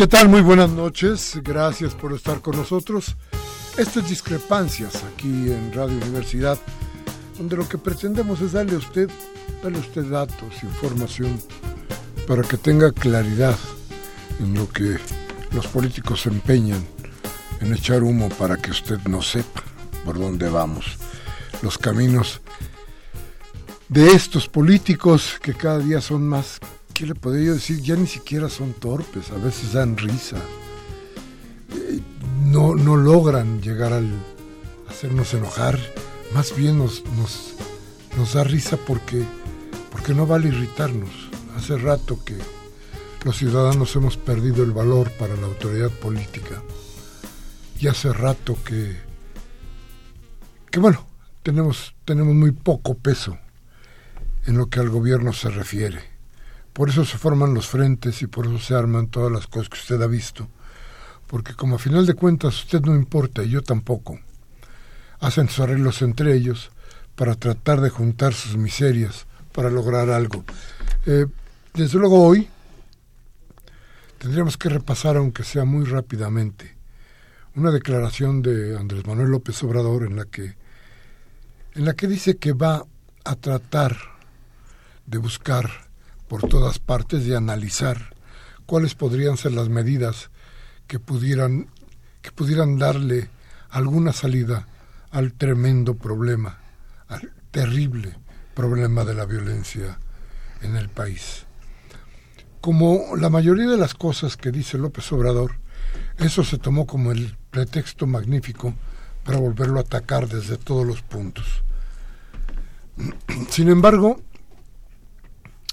¿Qué tal? Muy buenas noches. Gracias por estar con nosotros. Esto es Discrepancias aquí en Radio Universidad, donde lo que pretendemos es darle a usted, darle a usted datos, información, para que tenga claridad en lo que los políticos se empeñan en echar humo para que usted no sepa por dónde vamos. Los caminos de estos políticos que cada día son más ¿qué le podría yo decir? Ya ni siquiera son torpes, a veces dan risa. Eh, no, no logran llegar al hacernos enojar, más bien nos, nos, nos da risa porque, porque no vale irritarnos. Hace rato que los ciudadanos hemos perdido el valor para la autoridad política. Y hace rato que, que bueno, tenemos, tenemos muy poco peso en lo que al gobierno se refiere. Por eso se forman los frentes y por eso se arman todas las cosas que usted ha visto. Porque como a final de cuentas usted no importa y yo tampoco, hacen sus arreglos entre ellos para tratar de juntar sus miserias para lograr algo. Eh, desde luego hoy tendríamos que repasar, aunque sea muy rápidamente, una declaración de Andrés Manuel López Obrador en la que en la que dice que va a tratar de buscar por todas partes de analizar cuáles podrían ser las medidas que pudieran, que pudieran darle alguna salida al tremendo problema, al terrible problema de la violencia en el país. Como la mayoría de las cosas que dice López Obrador, eso se tomó como el pretexto magnífico para volverlo a atacar desde todos los puntos. Sin embargo,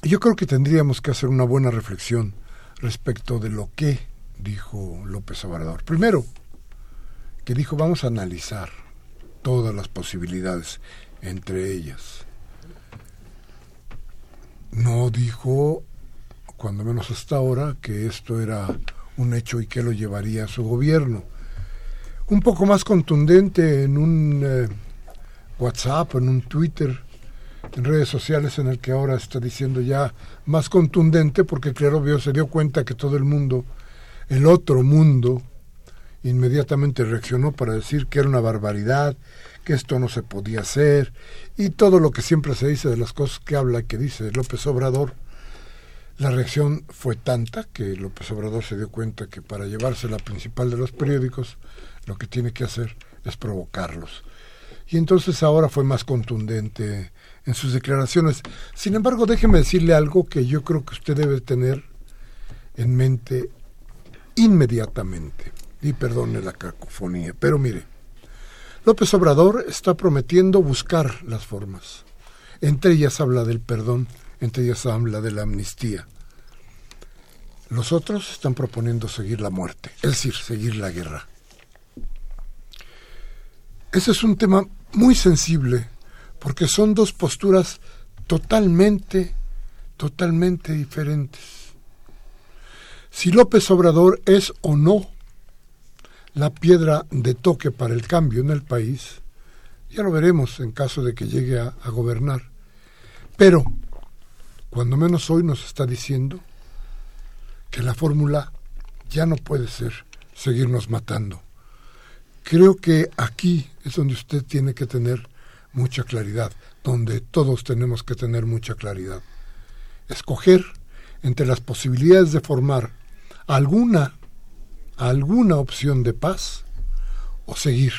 yo creo que tendríamos que hacer una buena reflexión respecto de lo que dijo López Obrador. Primero, que dijo vamos a analizar todas las posibilidades, entre ellas. No dijo, cuando menos hasta ahora, que esto era un hecho y que lo llevaría a su gobierno. Un poco más contundente en un eh, WhatsApp, en un Twitter, en redes sociales en el que ahora está diciendo ya más contundente porque claro vio se dio cuenta que todo el mundo el otro mundo inmediatamente reaccionó para decir que era una barbaridad que esto no se podía hacer y todo lo que siempre se dice de las cosas que habla y que dice López Obrador la reacción fue tanta que López Obrador se dio cuenta que para llevarse la principal de los periódicos lo que tiene que hacer es provocarlos. Y entonces ahora fue más contundente en sus declaraciones. Sin embargo, déjeme decirle algo que yo creo que usted debe tener en mente inmediatamente. Y perdone la cacofonía, pero mire, López Obrador está prometiendo buscar las formas. Entre ellas habla del perdón, entre ellas habla de la amnistía. Los otros están proponiendo seguir la muerte, es decir, seguir la guerra. ese es un tema muy sensible, porque son dos posturas totalmente, totalmente diferentes. Si López Obrador es o no la piedra de toque para el cambio en el país, ya lo veremos en caso de que llegue a, gobernar. Pero, cuando menos hoy nos está diciendo que la fórmula ya no puede ser seguirnos matando. Creo que aquí es donde usted tiene que tener mucha claridad, donde todos tenemos que tener mucha claridad. Escoger entre las posibilidades de formar alguna alguna opción de paz o seguir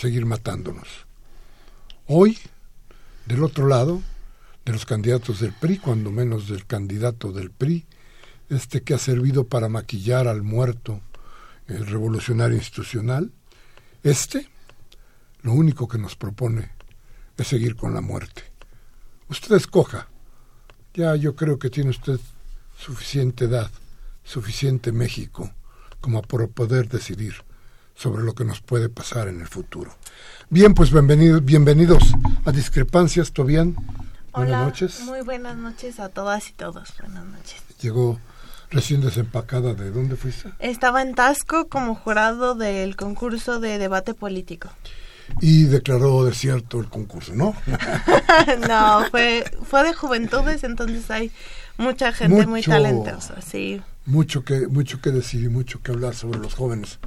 seguir matándonos. Hoy, del otro lado, de los candidatos del PRI, cuando menos del candidato del PRI, este que ha servido para maquillar al muerto el revolucionario institucional, este lo único que nos propone es seguir con la muerte. Usted escoja. Ya yo creo que tiene usted suficiente edad, suficiente México, como para poder decidir sobre lo que nos puede pasar en el futuro. Bien, pues bienvenidos, bienvenidos a Discrepancias, Tobián. Buenas noches. Muy buenas noches a todas y todos. Buenas noches. Llegó recién desempacada. ¿De dónde fuiste? Estaba en Tasco como jurado del concurso de debate político. Y declaró desierto el concurso, ¿no? no, fue, fue de juventudes, entonces hay mucha gente muy talentosa, sí. Mucho que, mucho que decir y mucho que hablar sobre los jóvenes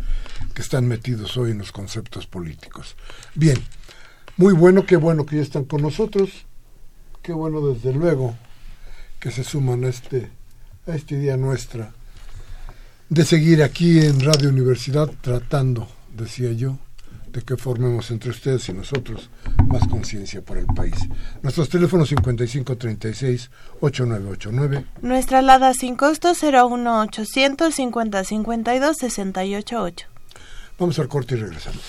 que están metidos hoy en los conceptos políticos. Bien, muy bueno, qué bueno que ya están con nosotros, qué bueno desde luego que se suman a este a esta idea nuestra de seguir aquí en Radio Universidad tratando, decía yo, de que formemos entre ustedes y nosotros más conciencia por el país. Nuestros teléfonos 5536-8989. Nuestra alada sin costo 01800 5052 688. Vamos al corte y regresamos.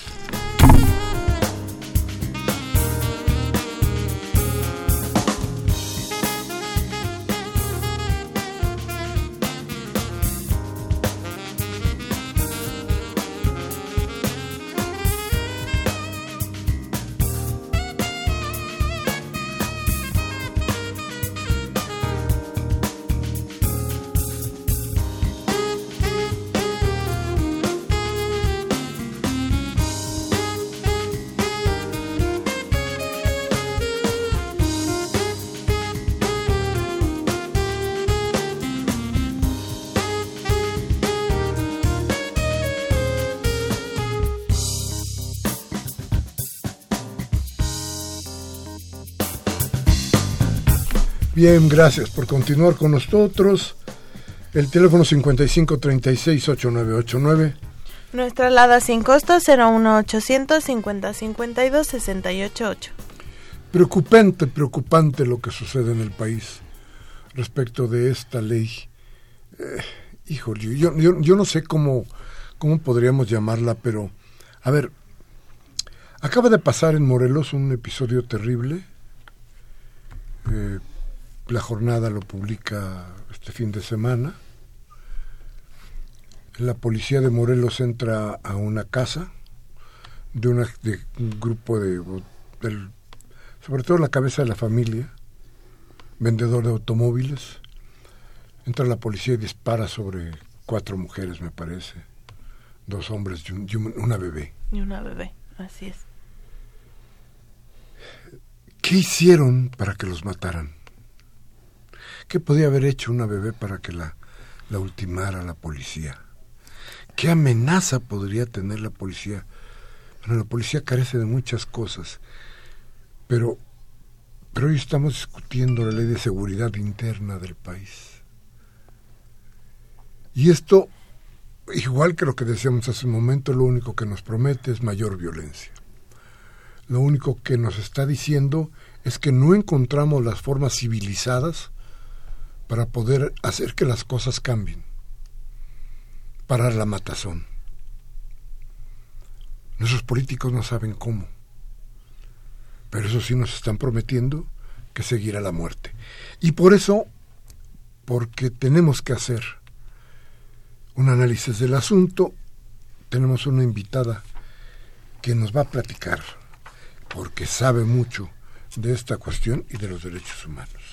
Bien, gracias por continuar con nosotros. El teléfono 5536-8989. Nuestra alada sin costo 01800 5052 688. Preocupante, preocupante lo que sucede en el país respecto de esta ley. Eh, híjole, yo, yo, yo, no sé cómo, cómo podríamos llamarla, pero a ver, acaba de pasar en Morelos un episodio terrible. Eh, la jornada lo publica este fin de semana. La policía de Morelos entra a una casa de, una, de un grupo de, sobre todo la cabeza de la familia, vendedor de automóviles. Entra la policía y dispara sobre cuatro mujeres, me parece, dos hombres y, una bebé. Y una bebé, así es. ¿Qué hicieron para que los mataran? ¿Qué podía haber hecho una bebé para que la, la ultimara la policía? ¿Qué amenaza podría tener la policía? Bueno, la policía carece de muchas cosas, pero, pero hoy estamos discutiendo la ley de seguridad interna del país. Y esto, igual que lo que decíamos hace un momento, lo único que nos promete es mayor violencia. Lo único que nos está diciendo es que no encontramos las formas civilizadas para poder hacer que las cosas cambien, parar la matazón. Nuestros políticos no saben cómo, pero eso sí nos están prometiendo que seguirá la muerte. Y por eso, porque tenemos que hacer un análisis del asunto, tenemos una invitada que nos va a platicar, porque sabe mucho de esta cuestión y de los derechos humanos.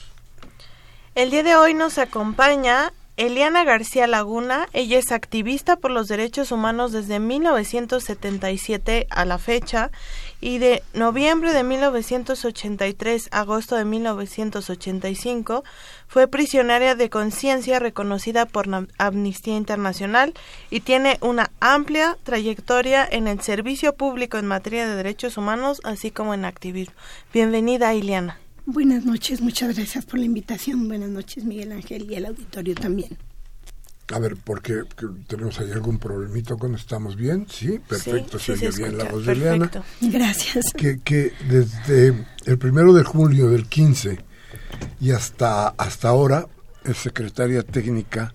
El día de hoy nos acompaña Eliana García Laguna, ella es activista por los derechos humanos desde 1977 a la fecha y de noviembre de 1983 a agosto de 1985 fue prisionaria de conciencia reconocida por Amnistía Internacional y tiene una amplia trayectoria en el servicio público en materia de derechos humanos así como en activismo. Bienvenida, Eliana. Buenas noches, muchas gracias por la invitación. Buenas noches, Miguel Ángel, y el auditorio también. A ver, porque tenemos ahí algún problemito cuando estamos bien. Sí, perfecto, se oye bien la voz de Eliana. Gracias. Que, que desde el primero de julio del 15 y hasta, hasta ahora es secretaria técnica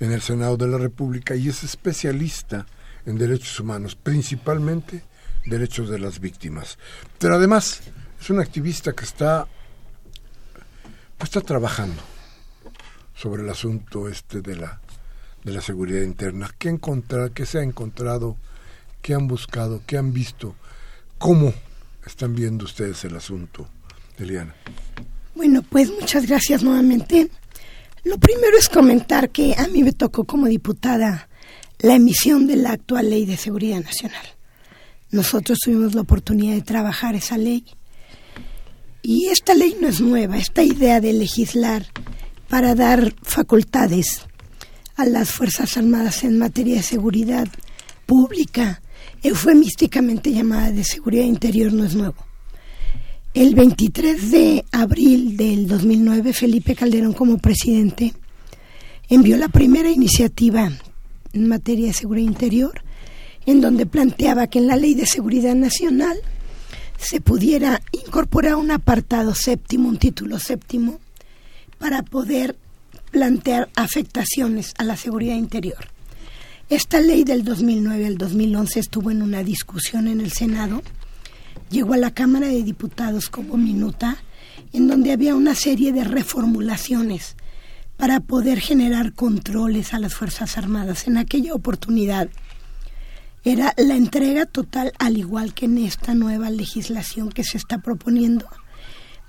en el Senado de la República y es especialista en derechos humanos, principalmente derechos de las víctimas. Pero además es una activista que está, pues está trabajando sobre el asunto este de la, de la seguridad interna. ¿Qué, encontrar, ¿Qué se ha encontrado? ¿Qué han buscado? ¿Qué han visto? ¿Cómo están viendo ustedes el asunto, Eliana? Bueno, pues muchas gracias nuevamente. Lo primero es comentar que a mí me tocó como diputada la emisión de la actual Ley de Seguridad Nacional. Nosotros tuvimos la oportunidad de trabajar esa ley y esta ley no es nueva, esta idea de legislar para dar facultades a las Fuerzas Armadas en materia de seguridad pública, eufemísticamente llamada de seguridad interior, no es nuevo. El 23 de abril del 2009, Felipe Calderón como presidente envió la primera iniciativa en materia de seguridad interior, en donde planteaba que en la Ley de Seguridad Nacional se pudiera incorporar un apartado séptimo, un título séptimo, para poder plantear afectaciones a la seguridad interior. Esta ley del 2009 al 2011 estuvo en una discusión en el Senado, llegó a la Cámara de Diputados como minuta, en donde había una serie de reformulaciones para poder generar controles a las Fuerzas Armadas. En aquella oportunidad era la entrega total, al igual que en esta nueva legislación que se está proponiendo,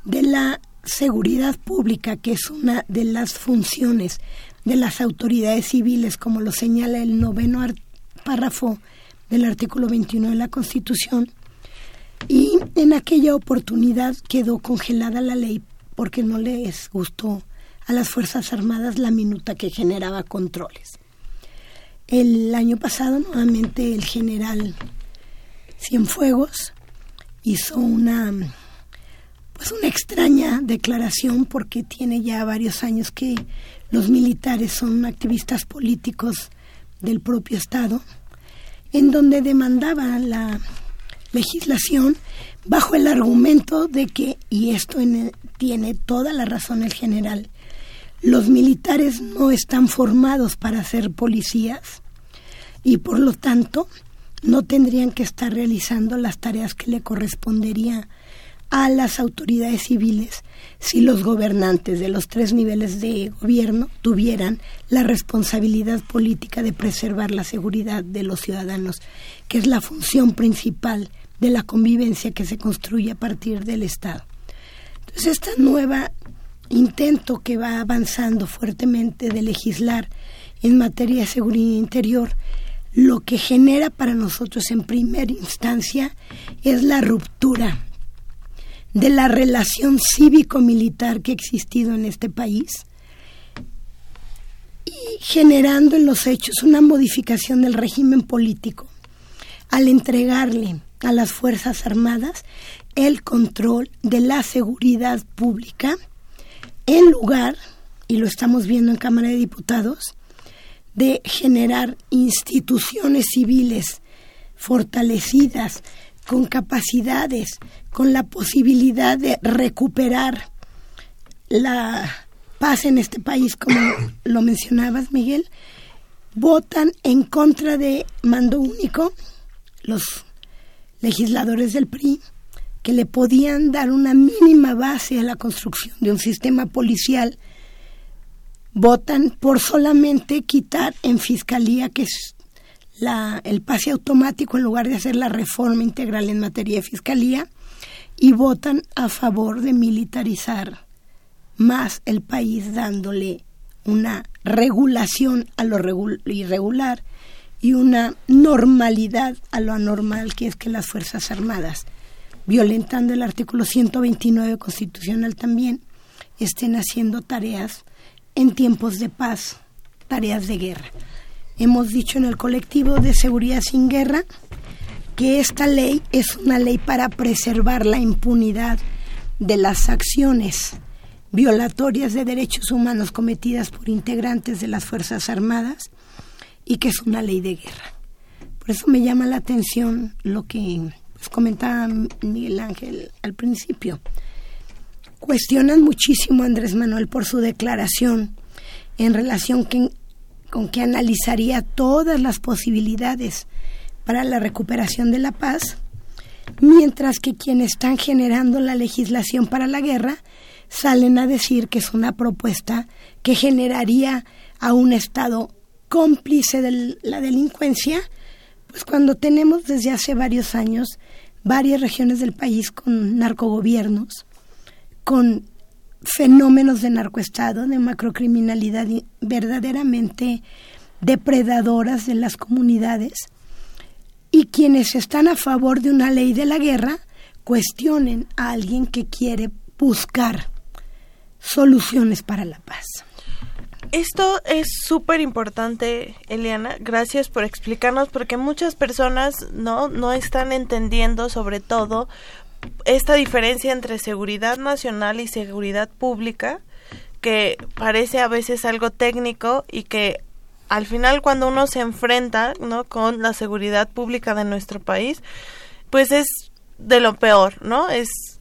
de la seguridad pública, que es una de las funciones de las autoridades civiles, como lo señala el noveno párrafo del artículo 21 de la Constitución. Y en aquella oportunidad quedó congelada la ley porque no les gustó a las Fuerzas Armadas la minuta que generaba controles. El año pasado nuevamente el general Cienfuegos hizo una pues una extraña declaración porque tiene ya varios años que los militares son activistas políticos del propio Estado, en donde demandaba la legislación bajo el argumento de que, y esto tiene toda la razón el general, los militares no están formados para ser policías y por lo tanto no tendrían que estar realizando las tareas que le correspondería a las autoridades civiles si los gobernantes de los tres niveles de gobierno tuvieran la responsabilidad política de preservar la seguridad de los ciudadanos, que es la función principal de la convivencia que se construye a partir del Estado. Entonces, esta nueva intento que va avanzando fuertemente de legislar en materia de seguridad interior, lo que genera para nosotros en primera instancia es la ruptura de la relación cívico-militar que ha existido en este país y generando en los hechos una modificación del régimen político al entregarle a las Fuerzas Armadas el control de la seguridad pública en lugar, y lo estamos viendo en Cámara de Diputados, de generar instituciones civiles fortalecidas, con capacidades, con la posibilidad de recuperar la paz en este país, como lo mencionabas, Miguel, votan en contra de mando único los legisladores del PRI, que le podían dar una mínima base a la construcción de un sistema policial, votan por solamente quitar en fiscalía, que es la, el pase automático en lugar de hacer la reforma integral en materia de fiscalía y votan a favor de militarizar más el país dándole una regulación a lo irregular y una normalidad a lo anormal que es que las Fuerzas Armadas, violentando el artículo 129 constitucional también, estén haciendo tareas en tiempos de paz, tareas de guerra. Hemos dicho en el colectivo de seguridad sin guerra que esta ley es una ley para preservar la impunidad de las acciones violatorias de derechos humanos cometidas por integrantes de las Fuerzas Armadas y que es una ley de guerra. Por eso me llama la atención lo que comentaba Miguel Ángel al principio. Cuestionan muchísimo a Andrés Manuel por su declaración en relación con que analizaría todas las posibilidades para la recuperación de la paz, mientras que quienes están generando la legislación para la guerra salen a decir que es una propuesta que generaría a un Estado cómplice de la delincuencia, pues cuando tenemos desde hace varios años varias regiones del país con narcogobiernos, con fenómenos de narcoestado, de macrocriminalidad verdaderamente depredadoras de las comunidades, y quienes están a favor de una ley de la guerra cuestionen a alguien que quiere buscar soluciones para la paz. Esto es súper importante, Eliana. Gracias por explicarnos, porque muchas personas no, no están entendiendo sobre todo esta diferencia entre seguridad nacional y seguridad pública, que parece a veces algo técnico y que al final cuando uno se enfrenta ¿no? con la seguridad pública de nuestro país, pues es de lo peor, ¿no? Es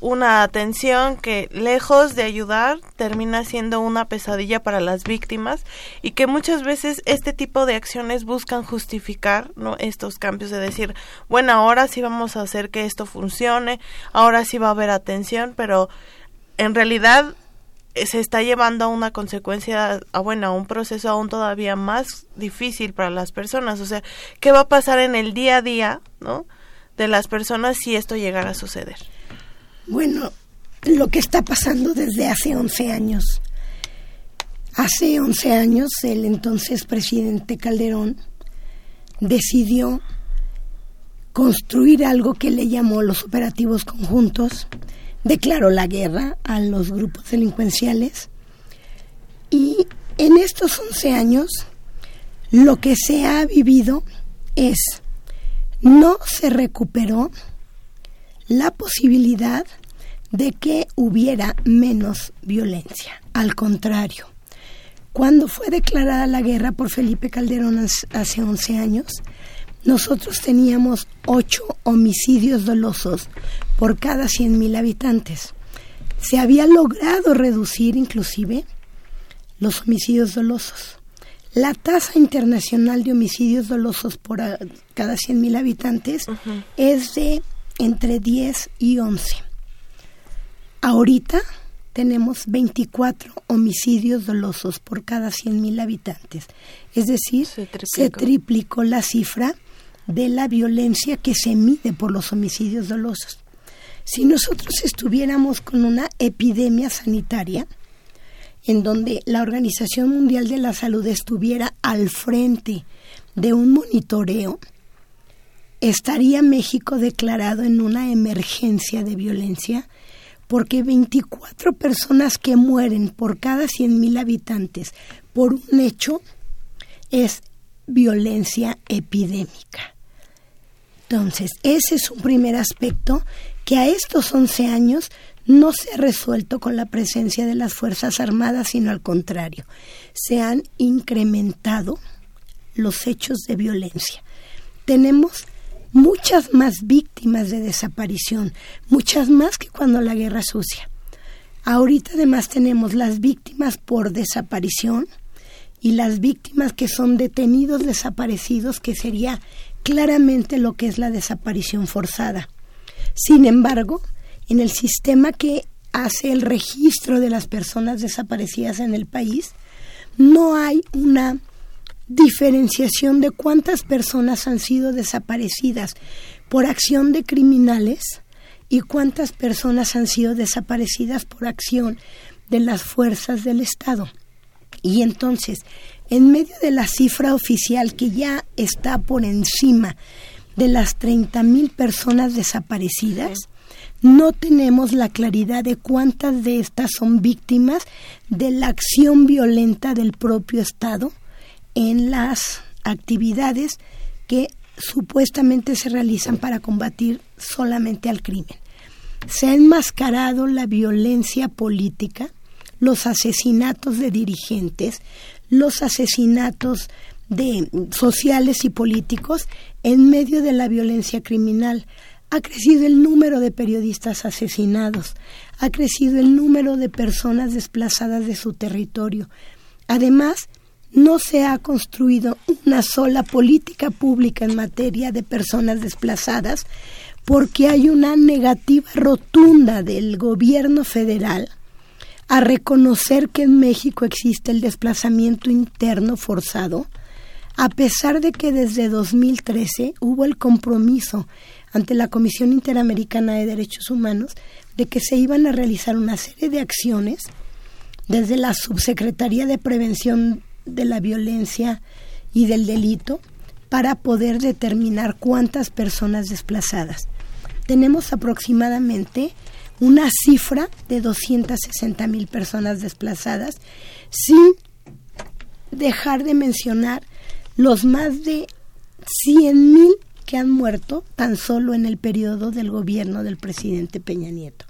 una atención que lejos de ayudar termina siendo una pesadilla para las víctimas y que muchas veces este tipo de acciones buscan justificar ¿no? estos cambios de decir bueno ahora sí vamos a hacer que esto funcione ahora sí va a haber atención pero en realidad eh, se está llevando a una consecuencia, a bueno, a un proceso aún todavía más difícil para las personas. O sea, ¿qué va a pasar en el día a día, no? De las personas si esto llegara a suceder. Bueno, lo que está pasando desde hace 11 años. Hace 11 años el entonces presidente Calderón decidió construir algo que le llamó los operativos conjuntos, declaró la guerra a los grupos delincuenciales y en estos 11 años lo que se ha vivido es no se recuperó la posibilidad de que hubiera menos violencia. Al contrario, cuando fue declarada la guerra por Felipe Calderón hace 11 años, nosotros teníamos ocho homicidios dolosos por cada 100.000 habitantes. Se había logrado reducir inclusive los homicidios dolosos. La tasa internacional de homicidios dolosos por cada 100.000 habitantes es de entre 10 y 11. Ahorita tenemos 24 homicidios dolosos por cada 100.000 habitantes. Es decir, se triplicó. la cifra de la violencia que se mide por los homicidios dolosos. Si nosotros estuviéramos con una epidemia sanitaria, en donde la Organización Mundial de la Salud estuviera al frente de un monitoreo, estaría México declarado en una emergencia de violencia porque 24 personas que mueren por cada 100.000 habitantes por un hecho es violencia epidémica. Entonces, ese es un primer aspecto que a estos 11 años no se ha resuelto con la presencia de las Fuerzas Armadas, sino al contrario, se han incrementado los hechos de violencia. Tenemos muchas más víctimas de desaparición, muchas más que cuando la guerra sucia. Ahorita además tenemos las víctimas por desaparición y las víctimas que son detenidos desaparecidos, que sería claramente lo que es la desaparición forzada. Sin embargo, en el sistema que hace el registro de las personas desaparecidas en el país, no hay una diferenciación de cuántas personas han sido desaparecidas por acción de criminales y cuántas personas han sido desaparecidas por acción de las fuerzas del Estado. Y entonces, en medio de la cifra oficial que ya está por encima de las mil personas desaparecidas, no tenemos la claridad de cuántas de estas son víctimas de la acción violenta del propio Estado en las actividades que supuestamente se realizan para combatir solamente al crimen. Se ha enmascarado la violencia política, los asesinatos de dirigentes, los asesinatos de sociales y políticos en medio de la violencia criminal. Ha crecido el número de periodistas asesinados, ha crecido el número de personas desplazadas de su territorio. Además, no se ha construido una sola política pública en materia de personas desplazadas porque hay una negativa rotunda del gobierno federal a reconocer que en México existe el desplazamiento interno forzado, a pesar de que desde 2013 hubo el compromiso ante la Comisión Interamericana de Derechos Humanos de que se iban a realizar una serie de acciones desde la Subsecretaría de Prevención de la Violencia y del Delito para poder determinar cuántas personas desplazadas. Tenemos aproximadamente una cifra de 260 mil personas desplazadas, sin dejar de mencionar los más de 100 mil que han muerto tan solo en el periodo del gobierno del presidente Peña Nieto.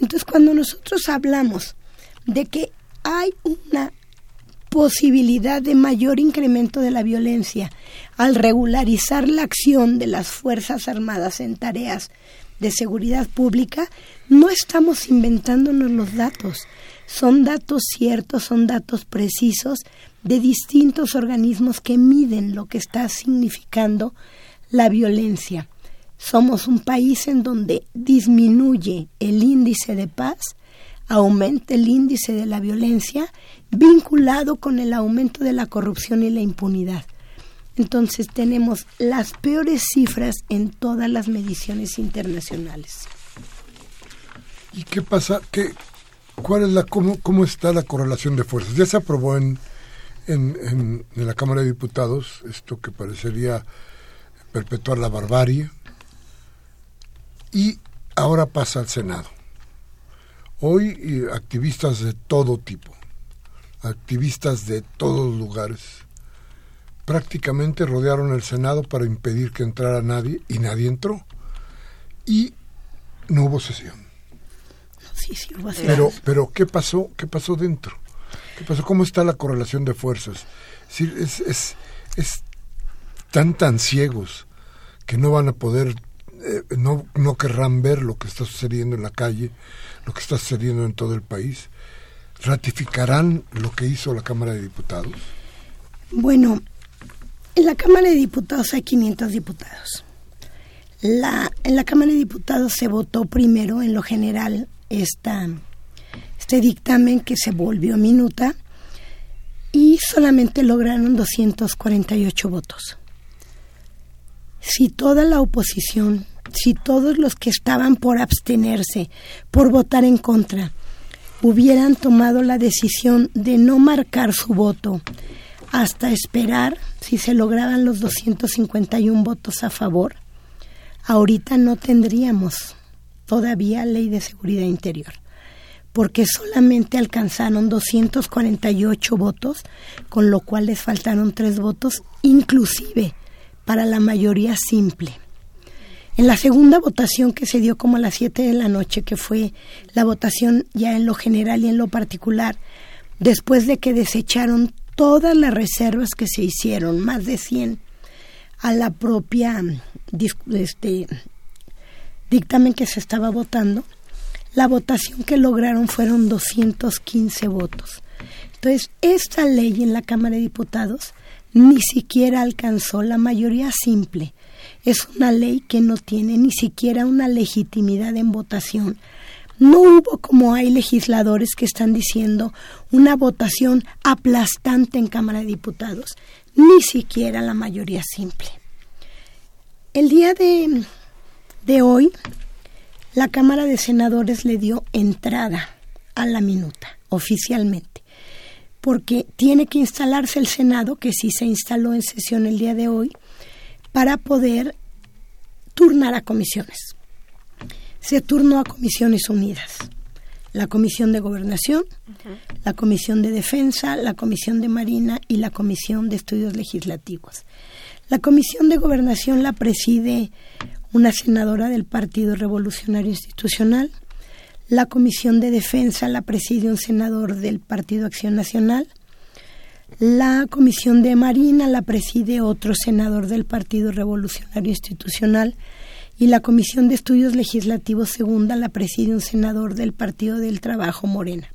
Entonces, cuando nosotros hablamos de que hay una posibilidad de mayor incremento de la violencia al regularizar la acción de las Fuerzas Armadas en tareas de seguridad pública, no estamos inventándonos los datos. Son datos ciertos, son datos precisos de distintos organismos que miden lo que está significando la violencia. Somos un país en donde disminuye el índice de paz, aumenta el índice de la violencia, vinculado con el aumento de la corrupción y la impunidad. Entonces tenemos las peores cifras en todas las mediciones internacionales. ¿Y qué pasa? ¿Qué, cuál es la, cómo, ¿Cómo está la correlación de fuerzas? Ya se aprobó en, en, en, la Cámara de Diputados esto que parecería perpetuar la barbarie y ahora pasa al Senado. Hoy activistas de todo tipo, activistas de todos lugares, prácticamente rodearon el Senado para impedir que entrara nadie y nadie entró. Y no hubo sesión. Sí, sí, hubo pero, pero ¿qué pasó? ¿Qué pasó dentro? ¿Qué pasó? ¿Cómo está la correlación de fuerzas? Es, es, es, tan tan ciegos que no van a poder, eh, no, no querrán ver lo que está sucediendo en la calle, lo que está sucediendo en todo el país. ¿Ratificarán lo que hizo la Cámara de Diputados? Bueno, en la Cámara de Diputados hay 500 diputados. La, en la Cámara de Diputados se votó primero, en lo general, este dictamen que se volvió minuta y solamente lograron 248 votos. Si toda la oposición, si todos los que estaban por abstenerse, por votar en contra, hubieran tomado la decisión de no marcar su voto, hasta esperar si se lograban los 251 votos a favor, ahorita no tendríamos todavía ley de seguridad interior, porque solamente alcanzaron 248 votos, con lo cual les faltaron tres votos, inclusive para la mayoría simple. En la segunda votación que se dio como a las 7 de la noche, que fue la votación ya en lo general y en lo particular, después de que desecharon todas las reservas que se hicieron, más de 100, a la propia este, dictamen que se estaba votando, la votación que lograron fueron 215 votos. Entonces, esta ley en la Cámara de Diputados ni siquiera alcanzó la mayoría simple. Es una ley que no tiene ni siquiera una legitimidad en votación no hubo, como hay legisladores que están diciendo, una votación aplastante en Cámara de Diputados. ni siquiera la mayoría simple. El día de, de hoy, la Cámara de Senadores le dio entrada a la minuta, oficialmente, porque tiene que instalarse el Senado, que sí se instaló en sesión el día de hoy, para poder turnar a comisiones. Se turnó a comisiones unidas. La Comisión de Gobernación, la Comisión de Defensa, la Comisión de Marina y la Comisión de Estudios Legislativos. La Comisión de Gobernación la preside una senadora del Partido Revolucionario Institucional. La Comisión de Defensa la preside un senador del Partido Acción Nacional. La Comisión de Marina la preside otro senador del Partido Revolucionario Institucional y la Comisión de Estudios Legislativos Segunda la preside un senador del Partido del Trabajo Morena.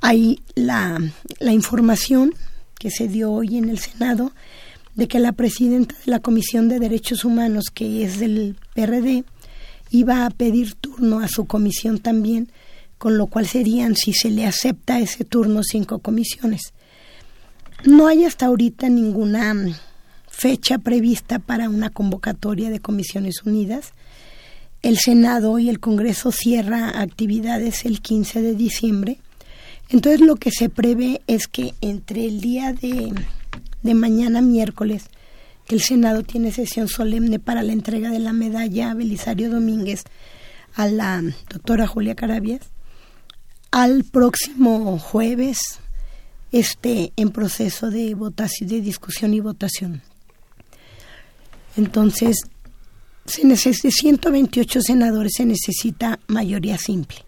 Hay la, la información que se dio hoy en el Senado de que la presidenta de la Comisión de Derechos Humanos, que es del PRD, iba a pedir turno a su comisión también, con lo cual serían, si se le acepta ese turno, cinco comisiones. No hay hasta ahorita ninguna fecha prevista para una convocatoria de comisiones unidas. El Senado y el Congreso cierra actividades el 15 de diciembre. Entonces lo que se prevé es que entre el día de de mañana miércoles, que el Senado tiene sesión solemne para la entrega de la medalla a Belisario Domínguez a la doctora Julia Carabias, al próximo jueves esté en proceso de votación, de discusión y votación. Entonces, se necesita 128 senadores se necesita mayoría simple.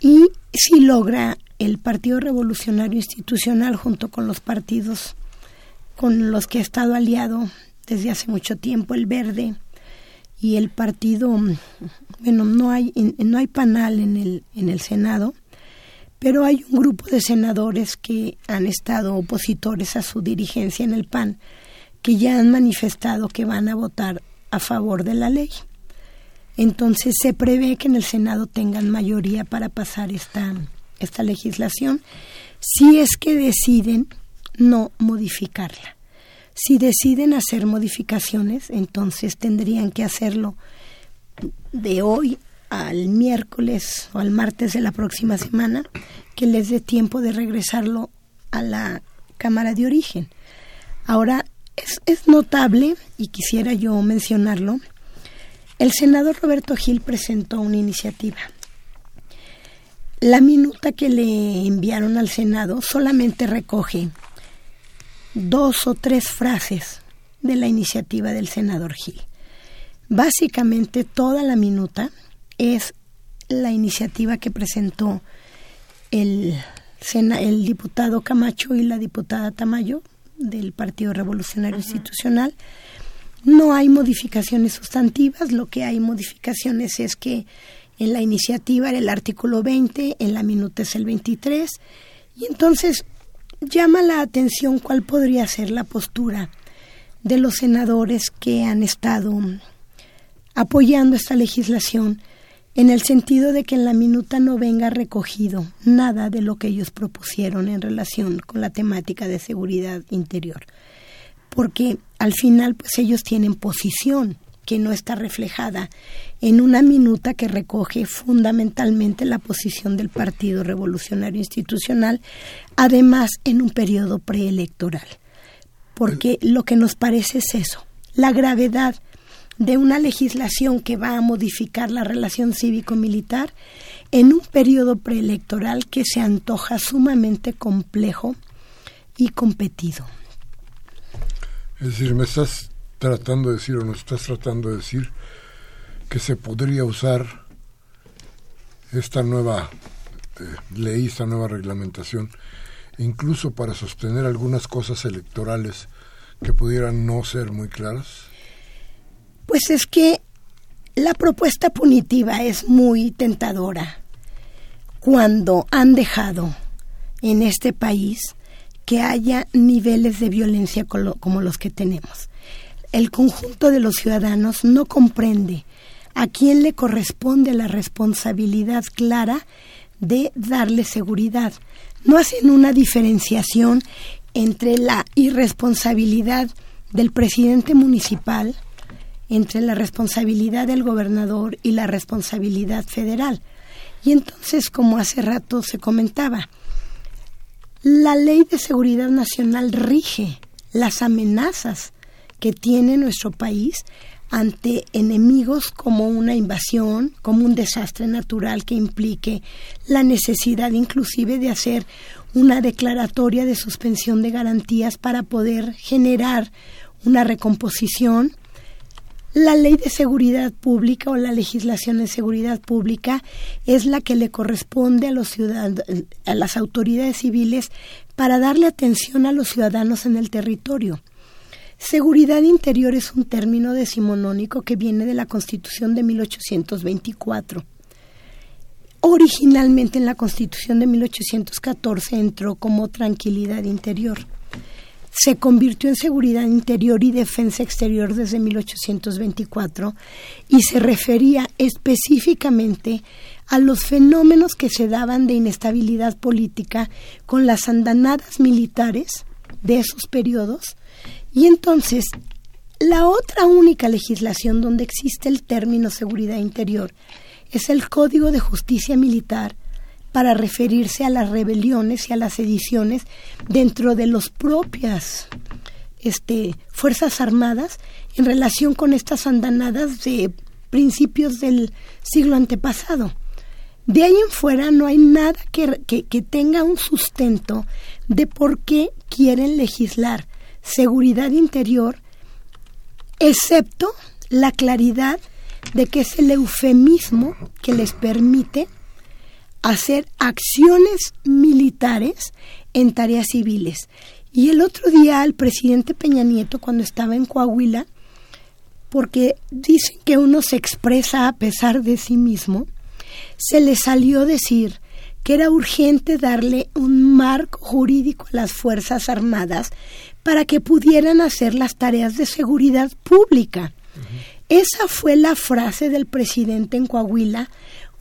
Y si logra el Partido Revolucionario Institucional junto con los partidos con los que ha estado aliado desde hace mucho tiempo, el Verde y el partido, bueno, no hay, no hay panal en el, en el Senado, pero hay un grupo de senadores que han estado opositores a su dirigencia en el PAN, que ya han manifestado que van a votar a favor de la ley. Entonces se prevé que en el Senado tengan mayoría para pasar esta, esta legislación, si es que deciden no modificarla. Si deciden hacer modificaciones, entonces tendrían que hacerlo de hoy al miércoles o al martes de la próxima semana, que les dé tiempo de regresarlo a la Cámara de Origen. Ahora, es, notable, y quisiera yo mencionarlo, el senador Roberto Gil presentó una iniciativa. La minuta que le enviaron al Senado solamente recoge dos o tres frases de la iniciativa del senador Gil. Básicamente toda la minuta es la iniciativa que presentó el, el diputado Camacho y la diputada Tamayo del Partido Revolucionario Institucional. No hay modificaciones sustantivas, lo que hay modificaciones es que en la iniciativa era el artículo 20, en la minuta es el 23, y entonces llama la atención cuál podría ser la postura de los senadores que han estado apoyando esta legislación en el sentido de que en la minuta no venga recogido nada de lo que ellos propusieron en relación con la temática de seguridad interior. Porque al final pues ellos tienen posición que no está reflejada en una minuta que recoge fundamentalmente la posición del Partido Revolucionario Institucional, además en un periodo preelectoral. Porque lo que nos parece es eso, la gravedad de una legislación que va a modificar la relación cívico-militar en un periodo preelectoral que se antoja sumamente complejo y competido. Es decir, me estás tratando de decir o nos estás tratando de decir que se podría usar esta nueva eh, ley, esta nueva reglamentación, incluso para sostener algunas cosas electorales que pudieran no ser muy claras? Pues es que la propuesta punitiva es muy tentadora cuando han dejado en este país que haya niveles de violencia como los que tenemos el conjunto de los ciudadanos no comprende a quién le corresponde la responsabilidad clara de darle seguridad. No hacen una diferenciación entre la irresponsabilidad del presidente municipal, entre la responsabilidad del gobernador y la responsabilidad federal. Y entonces, como hace rato se comentaba, la ley de seguridad nacional rige las amenazas que tiene nuestro país ante enemigos como una invasión, como un desastre natural que implique la necesidad inclusive de hacer una declaratoria de suspensión de garantías para poder generar una recomposición. La ley de seguridad pública o la legislación de seguridad pública es la que le corresponde a los a las autoridades civiles para darle atención a los ciudadanos en el territorio. Seguridad interior es un término decimonónico que viene de la Constitución de 1824. Originalmente en la Constitución de 1814 entró como tranquilidad interior. Se convirtió en seguridad interior y defensa exterior desde 1824 y se refería específicamente a los fenómenos que se daban de inestabilidad política con las andanadas militares de esos periodos. Y entonces, la otra única legislación donde existe el término seguridad interior es el Código de Justicia Militar para referirse a las rebeliones y a las sediciones dentro de las propias este, Fuerzas Armadas en relación con estas andanadas de principios del siglo antepasado. De ahí en fuera no hay nada que, que tenga un sustento de por qué quieren legislar seguridad interior, excepto la claridad de que es el eufemismo que les permite hacer acciones militares en tareas civiles. Y el otro día al presidente Peña Nieto, cuando estaba en Coahuila, porque dicen que uno se expresa a pesar de sí mismo, se le salió decir que era urgente darle un marco jurídico a las Fuerzas Armadas para que pudieran hacer las tareas de seguridad pública. Esa fue la frase del presidente en Coahuila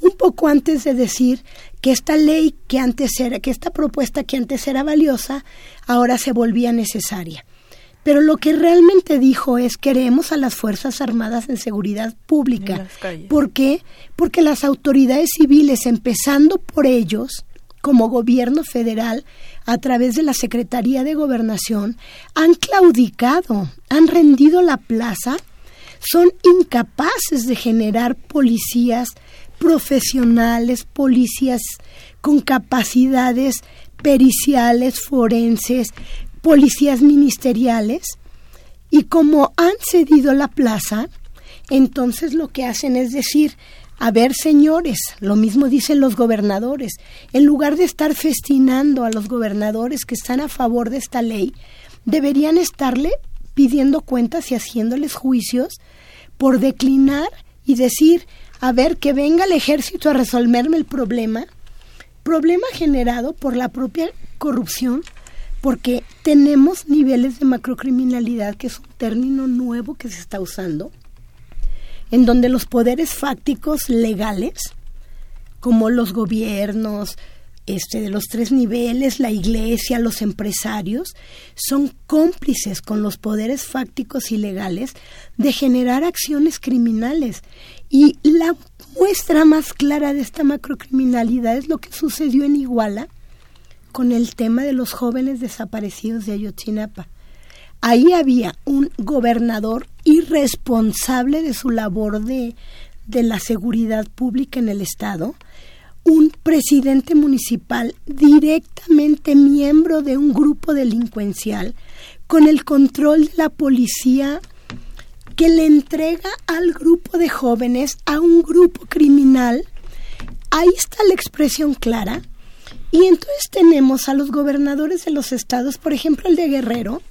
un poco antes de decir que esta ley que antes era, que esta propuesta que antes era valiosa, ahora se volvía necesaria. Pero lo que realmente dijo es queremos a las Fuerzas Armadas en seguridad pública. ¿Por qué? Porque las autoridades civiles, empezando por ellos, como gobierno federal, a través de la Secretaría de Gobernación, han claudicado, han rendido la plaza, son incapaces de generar policías profesionales, policías con capacidades periciales, forenses, policías ministeriales, y como han cedido la plaza, entonces lo que hacen es decir, a ver, señores, lo mismo dicen los gobernadores, en lugar de estar festinando a los gobernadores que están a favor de esta ley, deberían estarle pidiendo cuentas y haciéndoles juicios por declinar y decir, a ver, que venga el ejército a resolverme el problema, problema generado por la propia corrupción, porque tenemos niveles de macrocriminalidad, que es un término nuevo que se está usando, en donde los poderes fácticos legales, como los gobiernos, este, de los tres niveles, la iglesia, los empresarios, son cómplices con los poderes fácticos y legales de generar acciones criminales. Y la muestra más clara de esta macrocriminalidad es lo que sucedió en Iguala con el tema de los jóvenes desaparecidos de Ayotzinapa. Ahí había un gobernador irresponsable de su labor de, de la seguridad pública en el Estado, un presidente municipal directamente miembro de un grupo delincuencial con el control de la policía que le entrega al grupo de jóvenes a un grupo criminal. Ahí está la expresión clara. Y entonces tenemos a los gobernadores de los estados, por ejemplo el de Guerrero,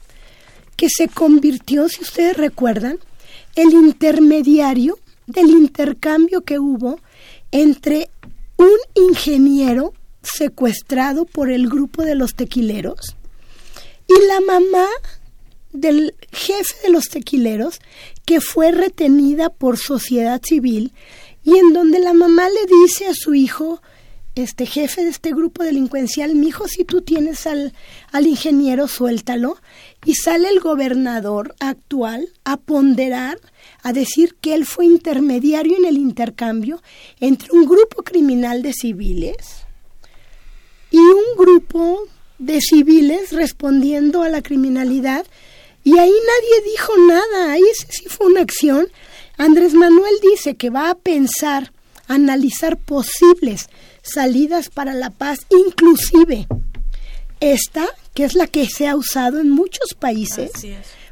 que se convirtió, si ustedes recuerdan, el intermediario del intercambio que hubo entre un ingeniero secuestrado por el grupo de los tequileros y la mamá del jefe de los tequileros que fue retenida por sociedad civil y en donde la mamá le dice a su hijo este jefe de este grupo delincuencial, mijo, si tú tienes al, al ingeniero, suéltalo. Y sale el gobernador actual a ponderar, a decir que él fue intermediario en el intercambio entre un grupo criminal de civiles y un grupo de civiles respondiendo a la criminalidad. Y ahí nadie dijo nada, ahí sí fue una acción. Andrés Manuel dice que va a pensar, analizar posibles salidas para la paz, inclusive esta, que es la que se ha usado en muchos países,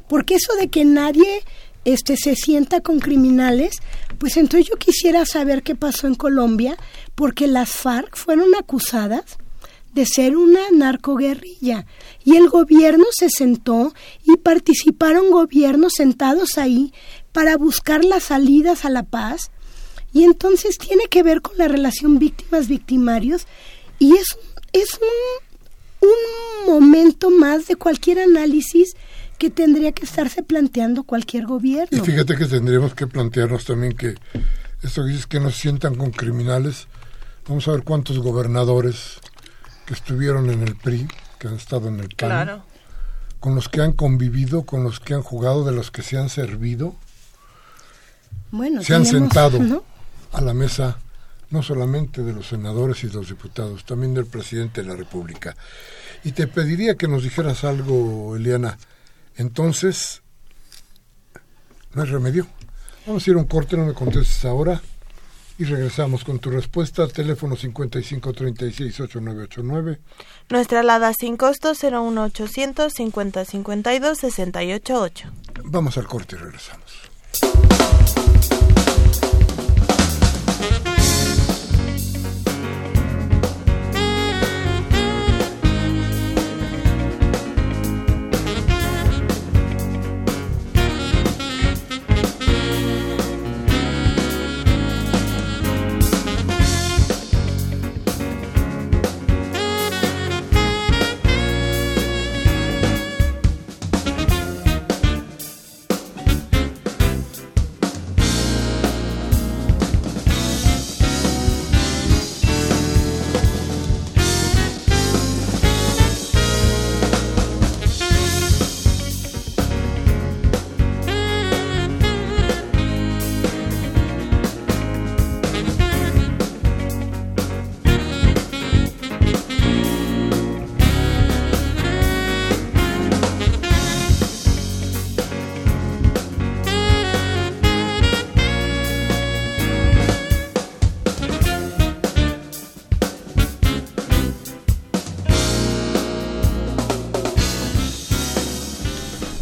porque eso de que nadie este se sienta con criminales, pues entonces yo quisiera saber qué pasó en Colombia, porque las FARC fueron acusadas de ser una narcoguerrilla y el gobierno se sentó y participaron gobiernos sentados ahí para buscar las salidas a la paz y entonces tiene que ver con la relación víctimas-victimarios y es, es un, un momento más de cualquier análisis que tendría que estarse planteando cualquier gobierno. Y fíjate que tendríamos que plantearnos también que esto que dices que nos sientan con criminales, vamos a ver cuántos gobernadores que estuvieron en el PRI, que han estado en el PAN, con los que han convivido, con los que han jugado, de los que se han servido, bueno, se han sentado a la mesa no solamente de los senadores y de los diputados, también del presidente de la República. Y te pediría que nos dijeras algo, Eliana. Entonces, no hay remedio. Vamos a ir a un corte, no me contestes ahora. Y regresamos con tu respuesta. Teléfono 5536-8989. Nuestra alada sin costo 01800 5052 688. Vamos al corte y regresamos.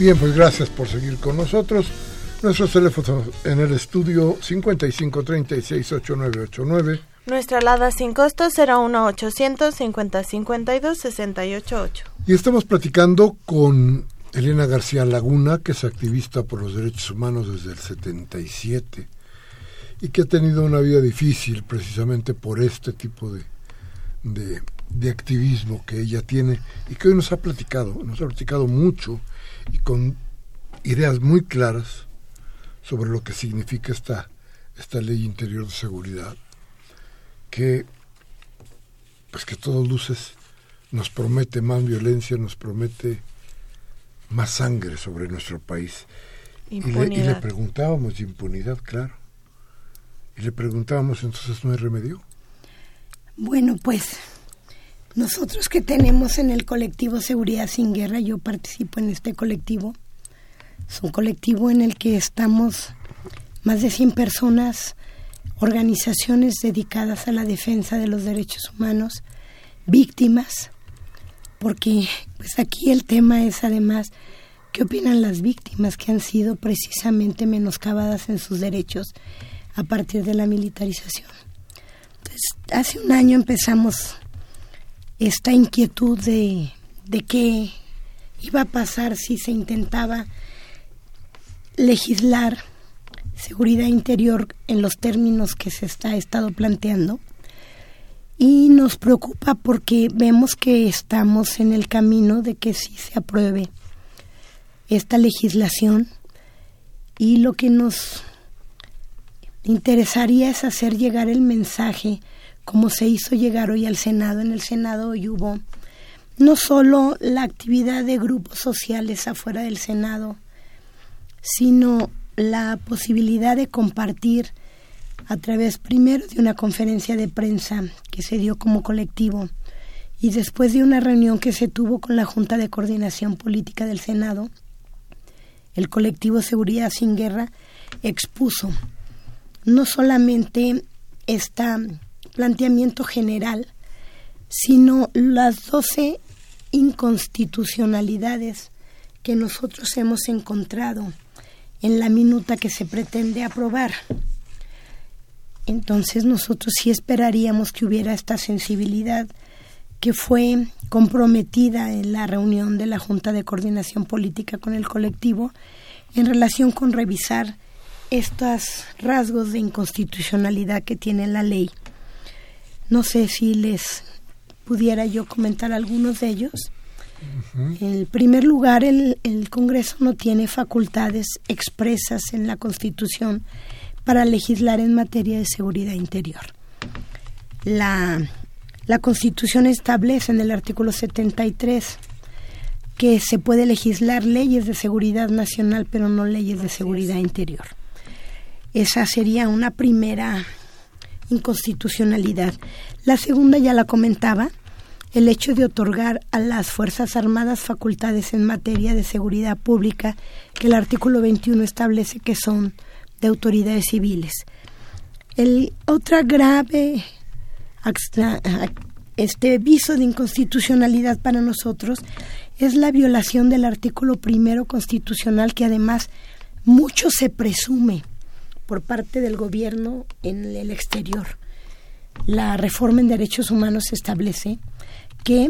Bien, pues gracias por seguir con nosotros. Nuestros teléfonos en el estudio 55368989. Nuestra alada sin costo 01800 5052 688. Y estamos platicando con Elena García Laguna, que es activista por los derechos humanos desde el 77 y que ha tenido una vida difícil precisamente por este tipo de, de, de activismo que ella tiene y que hoy nos ha platicado, nos ha platicado mucho y con ideas muy claras sobre lo que significa esta, esta ley interior de seguridad, que pues que todos luces nos promete más violencia, nos promete más sangre sobre nuestro país. Y le, y le, preguntábamos, impunidad, claro. Y le preguntábamos, entonces no hay remedio. Bueno, pues nosotros que tenemos en el colectivo Seguridad sin Guerra, yo participo en este colectivo, es un colectivo en el que estamos más de 100 personas, organizaciones dedicadas a la defensa de los derechos humanos, víctimas, porque pues aquí el tema es además qué opinan las víctimas que han sido precisamente menoscabadas en sus derechos a partir de la militarización. Entonces, hace un año empezamos esta inquietud de, de qué iba a pasar si se intentaba legislar seguridad interior en los términos que se está estado planteando. Y nos preocupa porque vemos que estamos en el camino de que sí se apruebe esta legislación. Y lo que nos interesaría es hacer llegar el mensaje como se hizo llegar hoy al Senado. En el Senado hoy hubo no solo la actividad de grupos sociales afuera del Senado, sino la posibilidad de compartir a través primero de una conferencia de prensa que se dio como colectivo y después de una reunión que se tuvo con la Junta de Coordinación Política del Senado, el colectivo Seguridad sin Guerra expuso no solamente este planteamiento general, sino las doce inconstitucionalidades que nosotros hemos encontrado en la minuta que se pretende aprobar. Entonces nosotros sí esperaríamos que hubiera esta sensibilidad que fue comprometida en la reunión de la Junta de Coordinación Política con el colectivo en relación con revisar estos rasgos de inconstitucionalidad que tiene la ley. No sé si les pudiera yo comentar algunos de ellos. En primer lugar, el, el, Congreso no tiene facultades expresas en la Constitución para legislar en materia de seguridad interior. La, la Constitución establece en el artículo 73 que se puede legislar leyes de seguridad nacional, pero no leyes de seguridad interior. Esa sería una primera inconstitucionalidad. La segunda ya la comentaba, el hecho de otorgar a las Fuerzas Armadas facultades en materia de seguridad pública que el artículo 21 establece que son de autoridades civiles. El otra grave este viso de inconstitucionalidad para nosotros es la violación del artículo primero constitucional que además mucho se presume por parte del gobierno en el exterior. La reforma en derechos humanos establece que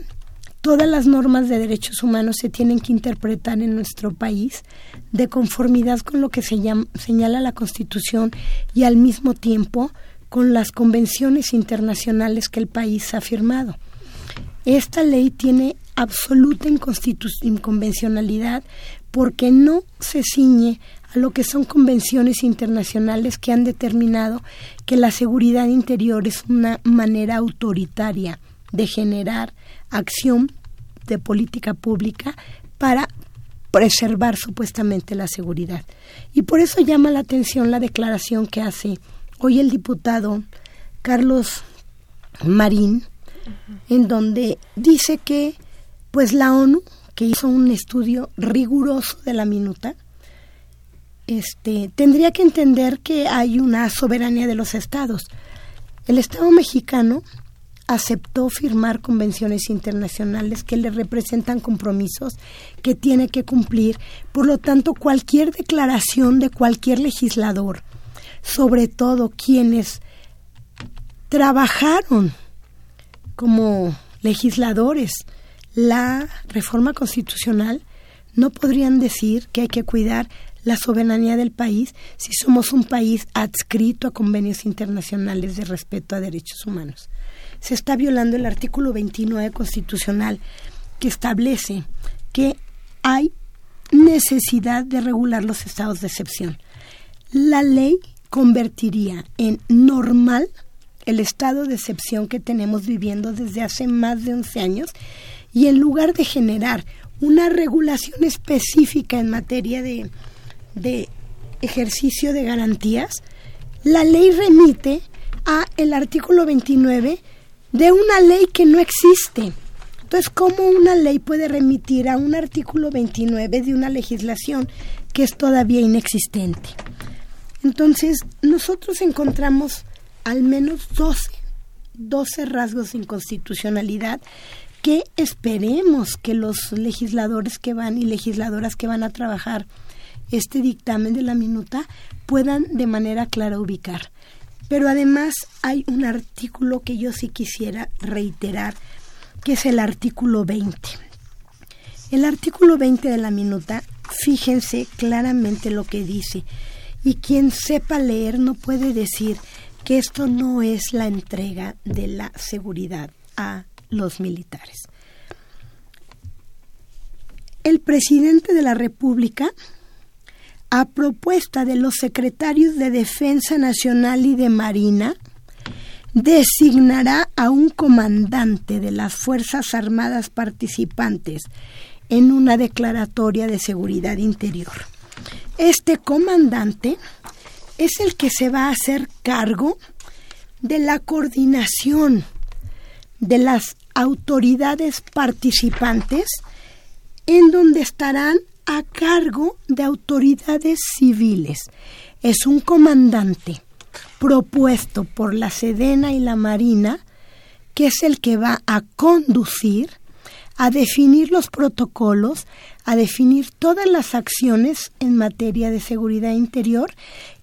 todas las normas de derechos humanos se tienen que interpretar en nuestro país de conformidad con lo que se señala la Constitución y al mismo tiempo con las convenciones internacionales que el país ha firmado. Esta ley tiene absoluta inconvencionalidad porque no se ciñe a lo que son convenciones internacionales que han determinado que la seguridad interior es una manera autoritaria de generar acción de política pública para preservar supuestamente la seguridad. Y por eso llama la atención la declaración que hace hoy el diputado Carlos Marín, en donde dice que pues la ONU, que hizo un estudio riguroso de la minuta, este, tendría que entender que hay una soberanía de los estados. El Estado mexicano aceptó firmar convenciones internacionales que le representan compromisos que tiene que cumplir. Por lo tanto, cualquier declaración de cualquier legislador, sobre todo quienes trabajaron como legisladores la reforma constitucional, no podrían decir que hay que cuidar la soberanía del país si somos un país adscrito a convenios internacionales de respeto a derechos humanos se está violando el artículo 29 constitucional que establece que hay necesidad de regular los estados de excepción. La ley convertiría en normal el estado de excepción que tenemos viviendo desde hace más de 11 años y en lugar de generar una regulación específica en materia de, de ejercicio de garantías, la ley remite a el artículo 29 de una ley que no existe. Entonces, ¿cómo una ley puede remitir a un artículo 29 de una legislación que es todavía inexistente? Entonces, nosotros encontramos al menos 12, 12 rasgos de inconstitucionalidad que esperemos que los legisladores que van y legisladoras que van a trabajar este dictamen de la minuta puedan de manera clara ubicar. Pero además hay un artículo que yo sí quisiera reiterar, que es el artículo 20. El artículo 20 de la minuta, fíjense claramente lo que dice. Y quien sepa leer no puede decir que esto no es la entrega de la seguridad a los militares. El presidente de la República a propuesta de los secretarios de Defensa Nacional y de Marina, designará a un comandante de las Fuerzas Armadas participantes en una declaratoria de seguridad interior. Este comandante es el que se va a hacer cargo de la coordinación de las autoridades participantes en donde estarán a cargo de autoridades civiles. Es un comandante propuesto por la Sedena y la Marina que es el que va a conducir, a definir los protocolos, a definir todas las acciones en materia de seguridad interior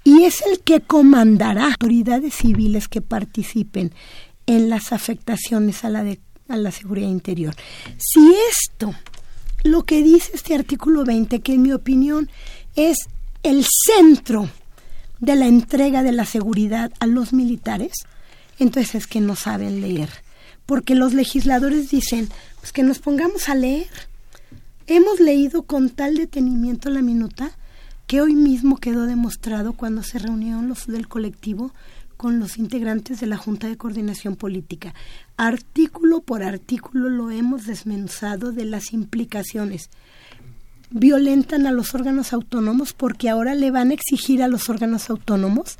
y es el que comandará autoridades civiles que participen en las afectaciones a la, a la seguridad interior. Si esto, lo que dice este artículo 20, que en mi opinión es el centro de la entrega de la seguridad a los militares, entonces es que no saben leer. Porque los legisladores dicen, pues que nos pongamos a leer. Hemos leído con tal detenimiento la minuta que hoy mismo quedó demostrado cuando se reunieron los del colectivo con los integrantes de la Junta de Coordinación Política. Artículo por artículo lo hemos desmenuzado de las implicaciones. Violentan a los órganos autónomos porque ahora le van a exigir a los órganos autónomos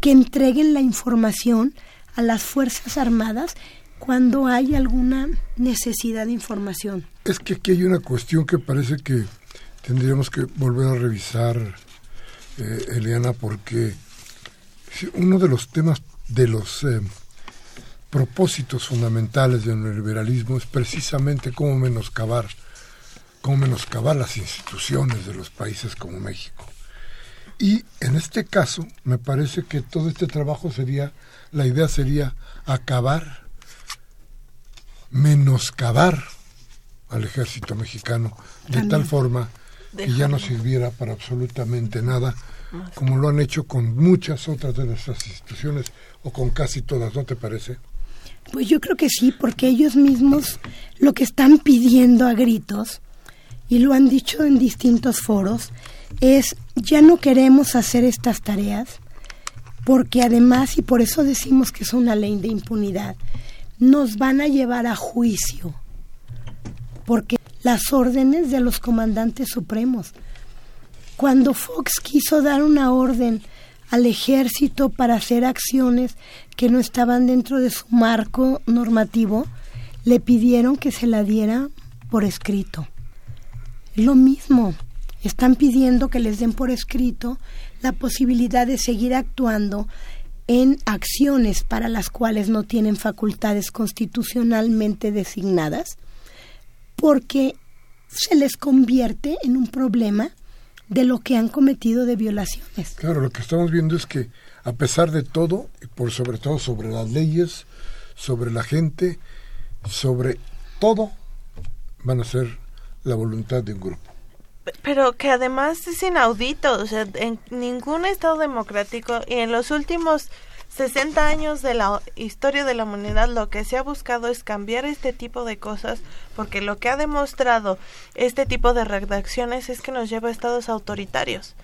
que entreguen la información a las Fuerzas Armadas cuando hay alguna necesidad de información. Es que aquí hay una cuestión que parece que tendríamos que volver a revisar, eh, Eliana, porque uno de los temas de los eh, propósitos fundamentales del neoliberalismo es precisamente cómo menoscabar, cómo menoscabar las instituciones de los países como México. Y en este caso, me parece que todo este trabajo sería, la idea sería acabar, menoscabar al ejército mexicano de tal forma que ya no sirviera para absolutamente nada como lo han hecho con muchas otras de nuestras instituciones o con casi todas, ¿no te parece? Pues yo creo que sí, porque ellos mismos lo que están pidiendo a gritos, y lo han dicho en distintos foros, es ya no queremos hacer estas tareas, porque además, y por eso decimos que es una ley de impunidad, nos van a llevar a juicio, porque las órdenes de los comandantes supremos, cuando Fox quiso dar una orden al ejército para hacer acciones que no estaban dentro de su marco normativo, le pidieron que se la diera por escrito. Lo mismo, están pidiendo que les den por escrito la posibilidad de seguir actuando en acciones para las cuales no tienen facultades constitucionalmente designadas, porque se les convierte en un problema de lo que han cometido de violaciones. Claro, lo que estamos viendo es que a pesar de todo, y por sobre todo sobre las leyes, sobre la gente, sobre todo, van a ser la voluntad de un grupo. Pero que además es inaudito, o sea, en ningún Estado democrático y en los últimos 60 años de la historia de la humanidad lo que se ha buscado es cambiar este tipo de cosas porque lo que ha demostrado este tipo de redacciones es que nos lleva a estados autoritarios.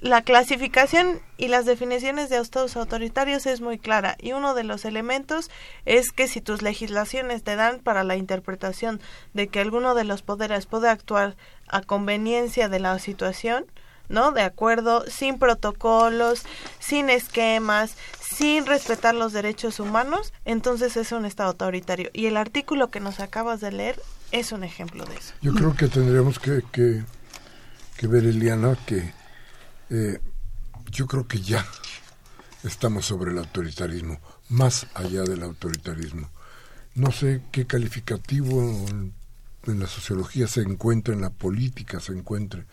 La clasificación y las definiciones de estados autoritarios es muy clara y uno de los elementos es que si tus legislaciones te dan para la interpretación de que alguno de los poderes puede actuar a conveniencia de la situación, ¿no? De acuerdo, sin protocolos, sin esquemas, sin respetar los derechos humanos, entonces es un Estado autoritario. Y el artículo que nos acabas de leer es un ejemplo de eso. Yo creo que tendríamos que, que, que ver, Eliana, que eh, yo creo que ya estamos sobre el autoritarismo, más allá del autoritarismo. No sé qué calificativo en la sociología se encuentra, en la política se encuentre,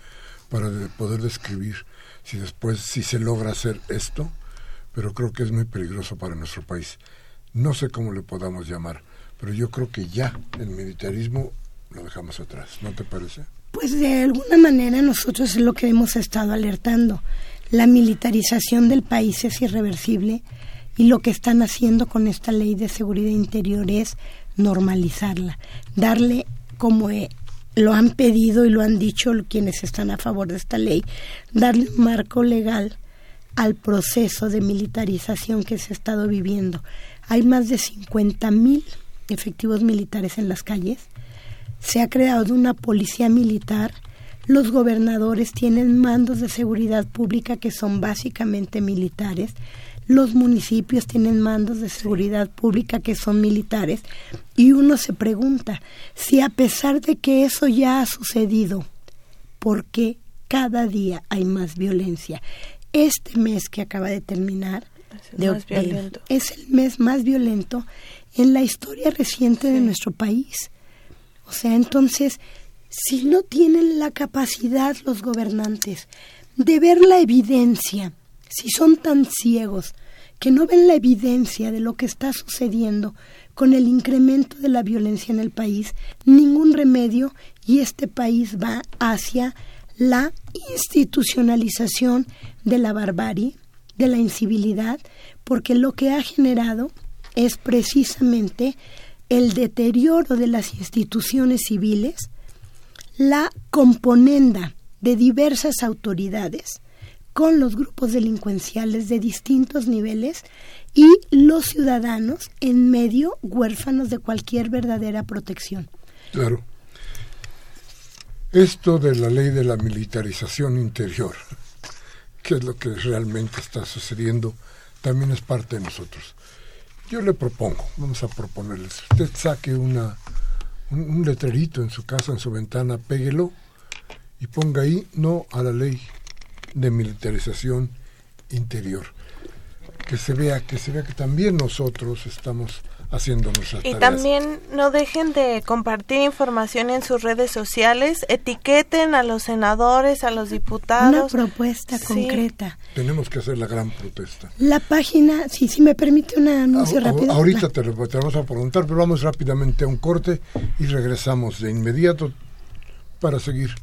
para poder describir si después, si se logra hacer esto, pero creo que es muy peligroso para nuestro país. No sé cómo le podamos llamar, pero yo creo que ya el militarismo lo dejamos atrás, ¿no te parece? Pues de alguna manera nosotros es lo que hemos estado alertando. La militarización del país es irreversible y lo que están haciendo con esta ley de seguridad interior es normalizarla, darle como lo han pedido y lo han dicho quienes están a favor de esta ley, darle un marco legal al proceso de militarización que se ha estado viviendo. Hay más de 50 mil efectivos militares en las calles. Se ha creado una policía militar. Los gobernadores tienen mandos de seguridad pública que son básicamente militares. Los municipios tienen mandos de seguridad pública que son militares. Y uno se pregunta si a pesar de que eso ya ha sucedido, ¿por qué cada día hay más violencia? Este mes que acaba de terminar, es el mes más violento en la historia reciente de nuestro país. O sea, entonces, si no tienen la capacidad los gobernantes de ver la evidencia, si son tan ciegos que no ven la evidencia de lo que está sucediendo con el incremento de la violencia en el país, ningún remedio y este país va hacia la institucionalización de la barbarie, de la incivilidad, porque lo que ha generado es precisamente el deterioro de las instituciones civiles, la componenda de diversas autoridades con los grupos delincuenciales de distintos niveles y los ciudadanos en medio huérfanos de cualquier verdadera protección. Claro. Esto de la ley de la militarización interior, que es lo que realmente está sucediendo, también es parte de nosotros. Yo le propongo, vamos a proponerles, usted saque una, un, letrerito en su casa, en su ventana, péguelo y ponga ahí no a la ley de militarización interior. Que se vea, que se vea que también nosotros estamos haciendo nuestras y también no dejen de compartir información en sus redes sociales, etiqueten a los senadores, a los diputados. Una propuesta concreta. Tenemos que hacer la gran protesta. La página, si, si me permite un anuncio rápido. Ahorita te, te vamos a preguntar, pero vamos rápidamente a un corte y regresamos de inmediato para seguir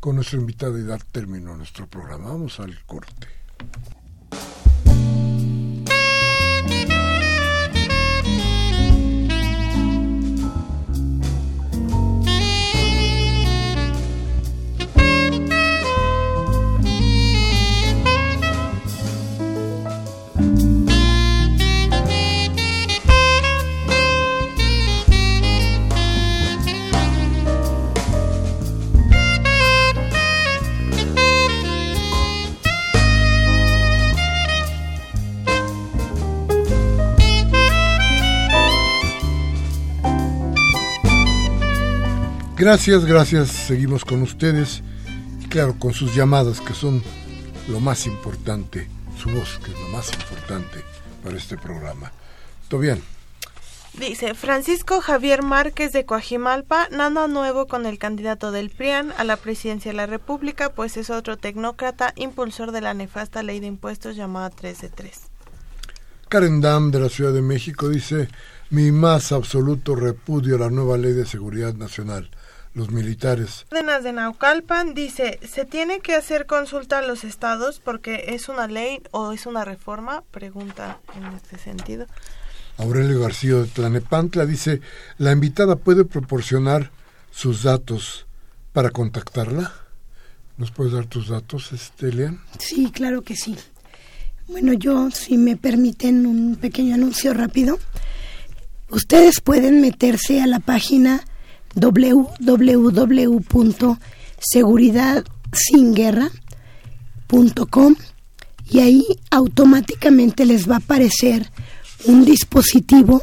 con nuestro invitado y dar término a nuestro programa. Vamos al corte. Gracias, gracias. Seguimos con ustedes. Y claro, con sus llamadas que son lo más importante, su voz que es lo más importante para este programa. ¿Todo bien? Dice Francisco Javier Márquez de Coajimalpa, nada nuevo con el candidato del PRIAN a la presidencia de la República, pues es otro tecnócrata impulsor de la nefasta ley de impuestos llamada 3 de 3. Karen Dam de la Ciudad de México dice, mi más absoluto repudio a la nueva ley de seguridad nacional los militares. Ordenas de Naucalpan dice, ¿se tiene que hacer consulta a los estados porque es una ley o es una reforma? Pregunta en este sentido. Aurelio García de Tlanepantla dice, ¿la invitada puede proporcionar sus datos para contactarla? ¿Nos puedes dar tus datos, Estelian? Sí, claro que sí. Bueno, yo, si me permiten un pequeño anuncio rápido, ustedes pueden meterse a la página www.seguridadsinguerra.com y ahí automáticamente les va a aparecer un dispositivo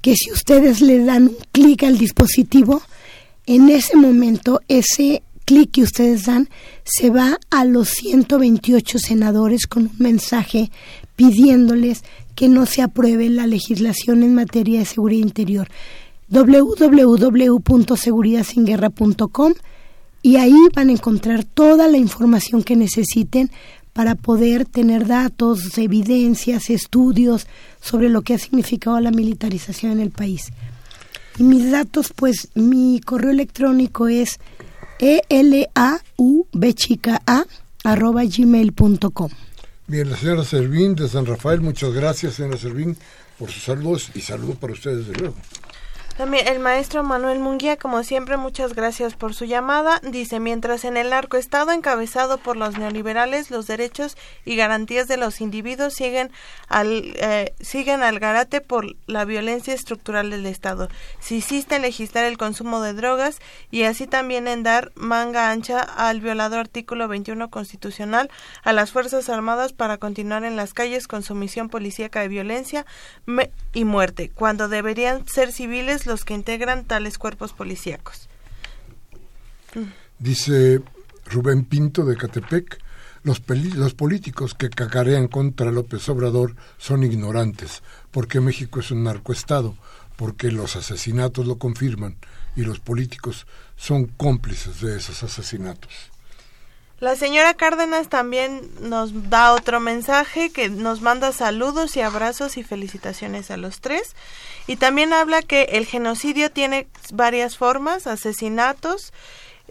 que si ustedes le dan un clic al dispositivo, en ese momento ese clic que ustedes dan se va a los 128 senadores con un mensaje pidiéndoles que no se apruebe la legislación en materia de seguridad interior www.seguridadsinguerra.com y ahí van a encontrar toda la información que necesiten para poder tener datos, evidencias, estudios sobre lo que ha significado la militarización en el país. Y mis datos, pues mi correo electrónico es elaubchica arroba gmail.com. Bien, la señora Servín de San Rafael, muchas gracias señora Servín por sus saludos y saludos para ustedes de luego. También el maestro Manuel Munguía, como siempre, muchas gracias por su llamada. Dice, mientras en el estado encabezado por los neoliberales, los derechos y garantías de los individuos siguen al, eh, siguen al garate por la violencia estructural del Estado. Se insiste en legislar el consumo de drogas y así también en dar manga ancha al violado artículo 21 constitucional a las Fuerzas Armadas para continuar en las calles con su misión policíaca de violencia y muerte, cuando deberían ser civiles que integran tales cuerpos policíacos. Dice Rubén Pinto de Catepec, los, los, políticos que cacarean contra López Obrador son ignorantes, porque México es un narcoestado, porque los asesinatos lo confirman y los políticos son cómplices de esos asesinatos. La señora Cárdenas también nos da otro mensaje que nos manda saludos y abrazos y felicitaciones a los tres. Y también habla que el genocidio tiene varias formas, asesinatos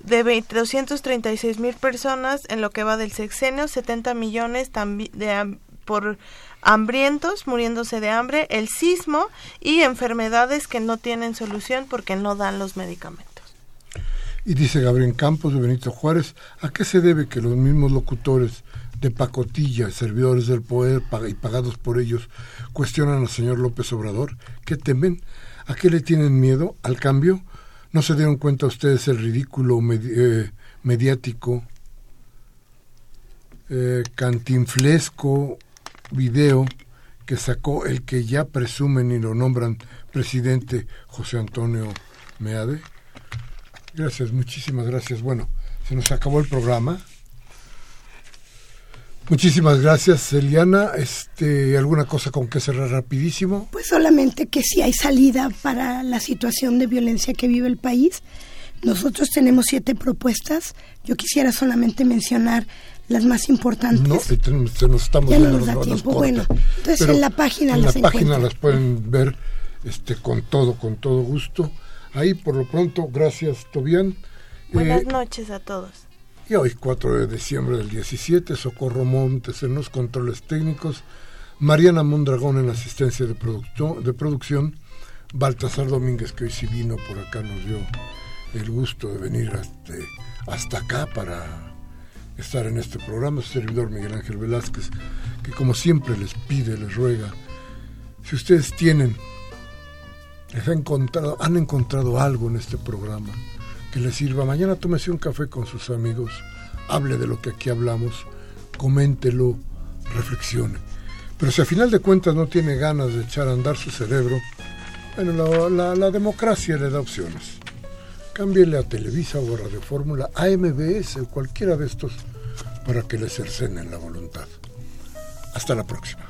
de 236 mil personas en lo que va del sexenio, 70 millones de, por hambrientos, muriéndose de hambre, el sismo y enfermedades que no tienen solución porque no dan los medicamentos. Y dice Gabriel Campos de Benito Juárez, ¿a qué se debe que los mismos locutores de pacotilla, servidores del poder y pagados por ellos, cuestionan al señor López Obrador? ¿Qué temen? ¿A qué le tienen miedo? ¿Al cambio? ¿No se dieron cuenta ustedes el ridículo eh, mediático, eh, cantinflesco video que sacó el que ya presumen y lo nombran presidente José Antonio Meade? Gracias, muchísimas gracias. Bueno, se nos acabó el programa. Muchísimas gracias, Eliana. Este, ¿Alguna cosa con que cerrar rapidísimo? Pues solamente que si hay salida para la situación de violencia que vive el país. Nosotros tenemos siete propuestas. Yo quisiera solamente mencionar las más importantes. No, nos estamos ya no nos da tiempo. bueno, entonces en la página en la página las pueden ver este, con todo, con todo gusto. Ahí por lo pronto, gracias Tobián. Buenas eh, noches a todos. Y hoy, 4 de diciembre del 17, Socorro Montes en los controles técnicos, Mariana Mondragón en asistencia de, de producción, Baltasar Domínguez, que hoy sí vino por acá, nos dio el gusto de venir hasta, hasta acá para estar en este programa, su servidor Miguel Ángel Velázquez, que como siempre les pide, les ruega, si ustedes tienen encontrado, han encontrado algo en este programa que les sirva. Mañana tómese un café con sus amigos, hable de lo que aquí hablamos, coméntelo, reflexione. Pero si a final de cuentas no tiene ganas de echar a andar su cerebro, bueno, la, democracia le da opciones. Cámbiele a Televisa o a Radio Fórmula, a MBS o cualquiera de estos para que le cercenen la voluntad. Hasta la próxima.